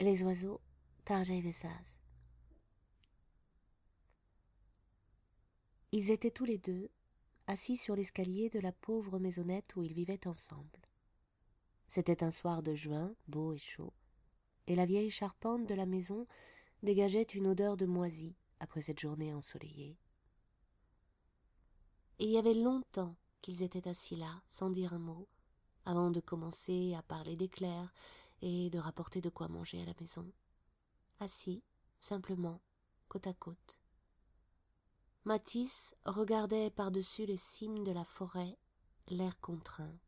Les oiseaux, Tarja Vessaz. Ils étaient tous les deux assis sur l'escalier de la pauvre maisonnette où ils vivaient ensemble. C'était un soir de juin, beau et chaud, et la vieille charpente de la maison dégageait une odeur de moisi après cette journée ensoleillée. il y avait longtemps qu'ils étaient assis là, sans dire un mot, avant de commencer à parler d'éclairs et de rapporter de quoi manger à la maison. Assis, simplement, côte à côte. Matisse regardait par-dessus les cimes de la forêt l'air contraint.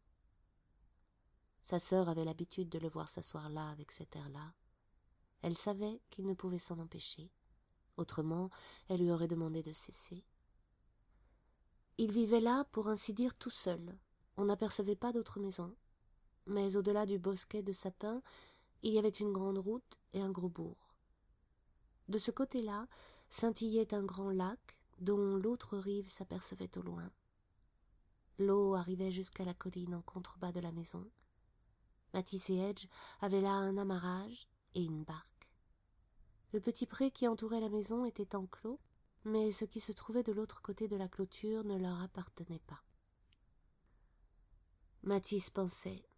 Sa sœur avait l'habitude de le voir s'asseoir là avec cet air-là. Elle savait qu'il ne pouvait s'en empêcher. Autrement, elle lui aurait demandé de cesser. Il vivait là, pour ainsi dire, tout seul. On n'apercevait pas d'autres maisons. Mais au-delà du bosquet de sapins, il y avait une grande route et un gros bourg. De ce côté-là scintillait un grand lac dont l'autre rive s'apercevait au loin. L'eau arrivait jusqu'à la colline en contrebas de la maison. Matisse et Edge avaient là un amarrage et une barque. Le petit pré qui entourait la maison était enclos, mais ce qui se trouvait de l'autre côté de la clôture ne leur appartenait pas. Matisse pensait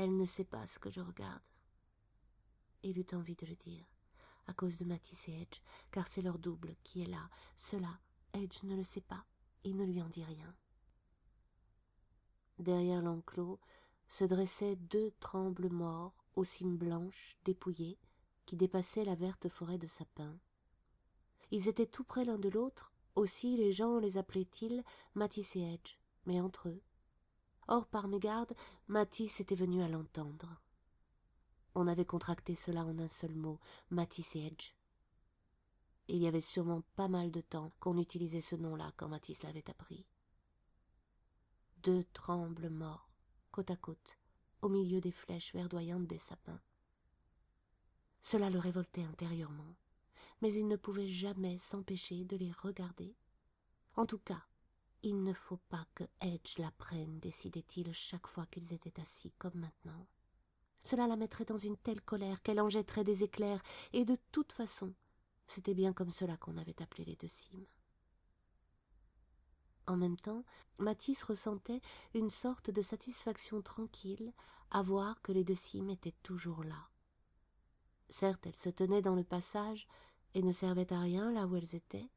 Elle ne sait pas ce que je regarde. Il eut envie de le dire, à cause de Matisse et Edge, car c'est leur double qui est là. Cela, Edge ne le sait pas, il ne lui en dit rien. Derrière l'enclos se dressaient deux trembles morts aux cimes blanches, dépouillées, qui dépassaient la verte forêt de sapins. Ils étaient tout près l'un de l'autre, aussi les gens les appelaient-ils Matisse et Edge, mais entre eux. Or, par mégarde, Matisse était venu à l'entendre. On avait contracté cela en un seul mot, Matisse et Edge. Il y avait sûrement pas mal de temps qu'on utilisait ce nom-là quand Matisse l'avait appris. Deux trembles morts, côte à côte, au milieu des flèches verdoyantes des sapins. Cela le révoltait intérieurement mais il ne pouvait jamais s'empêcher de les regarder. En tout cas, il ne faut pas que Edge la prenne, décidait-il chaque fois qu'ils étaient assis comme maintenant. Cela la mettrait dans une telle colère qu'elle en jetterait des éclairs, et de toute façon, c'était bien comme cela qu'on avait appelé les deux cimes. En même temps, Matisse ressentait une sorte de satisfaction tranquille à voir que les deux cimes étaient toujours là. Certes, elles se tenaient dans le passage et ne servaient à rien là où elles étaient,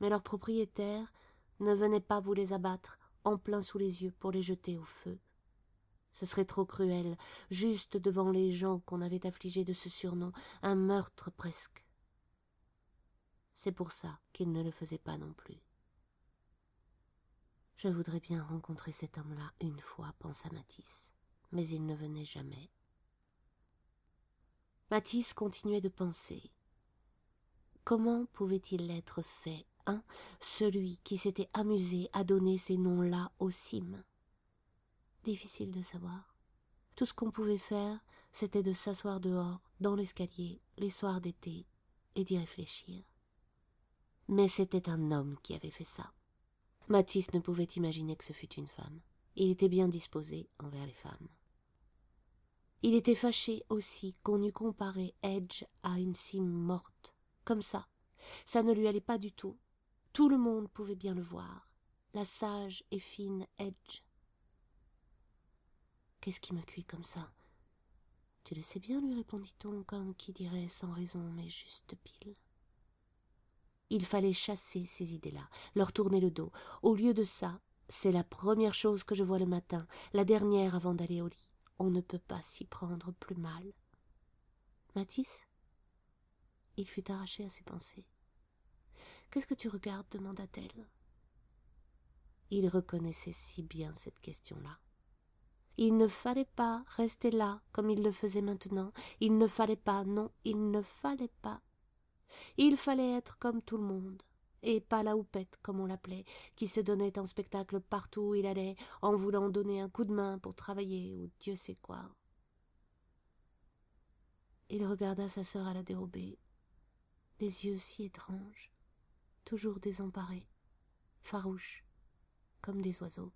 mais leurs propriétaires ne venaient pas vous les abattre en plein sous les yeux pour les jeter au feu. Ce serait trop cruel, juste devant les gens qu'on avait affligés de ce surnom, un meurtre presque. C'est pour ça qu'ils ne le faisaient pas non plus. Je voudrais bien rencontrer cet homme-là une fois, pensa Matisse, mais il ne venait jamais. Matisse continuait de penser. Comment pouvait-il être fait, celui qui s'était amusé à donner ces noms-là aux cimes Difficile de savoir. Tout ce qu'on pouvait faire, c'était de s'asseoir dehors, dans l'escalier, les soirs d'été, et d'y réfléchir. Mais c'était un homme qui avait fait ça. Matisse ne pouvait imaginer que ce fût une femme. Il était bien disposé envers les femmes. Il était fâché aussi qu'on eût comparé Edge à une cime morte comme ça. Ça ne lui allait pas du tout. Tout le monde pouvait bien le voir. La sage et fine Edge. Qu'est-ce qui me cuit comme ça? Tu le sais bien, lui répondit-on, comme qui dirait sans raison, mais juste pile. Il fallait chasser ces idées-là, leur tourner le dos. Au lieu de ça, c'est la première chose que je vois le matin, la dernière avant d'aller au lit. On ne peut pas s'y prendre plus mal. Matisse? Il fut arraché à ses pensées. Qu'est-ce que tu regardes demanda-t-elle. Il reconnaissait si bien cette question-là. Il ne fallait pas rester là comme il le faisait maintenant. Il ne fallait pas, non, il ne fallait pas. Il fallait être comme tout le monde, et pas la houppette, comme on l'appelait, qui se donnait en spectacle partout où il allait, en voulant donner un coup de main pour travailler, ou Dieu sait quoi. Il regarda sa sœur à la dérobée, des yeux si étranges, toujours désemparés, farouches, comme des oiseaux.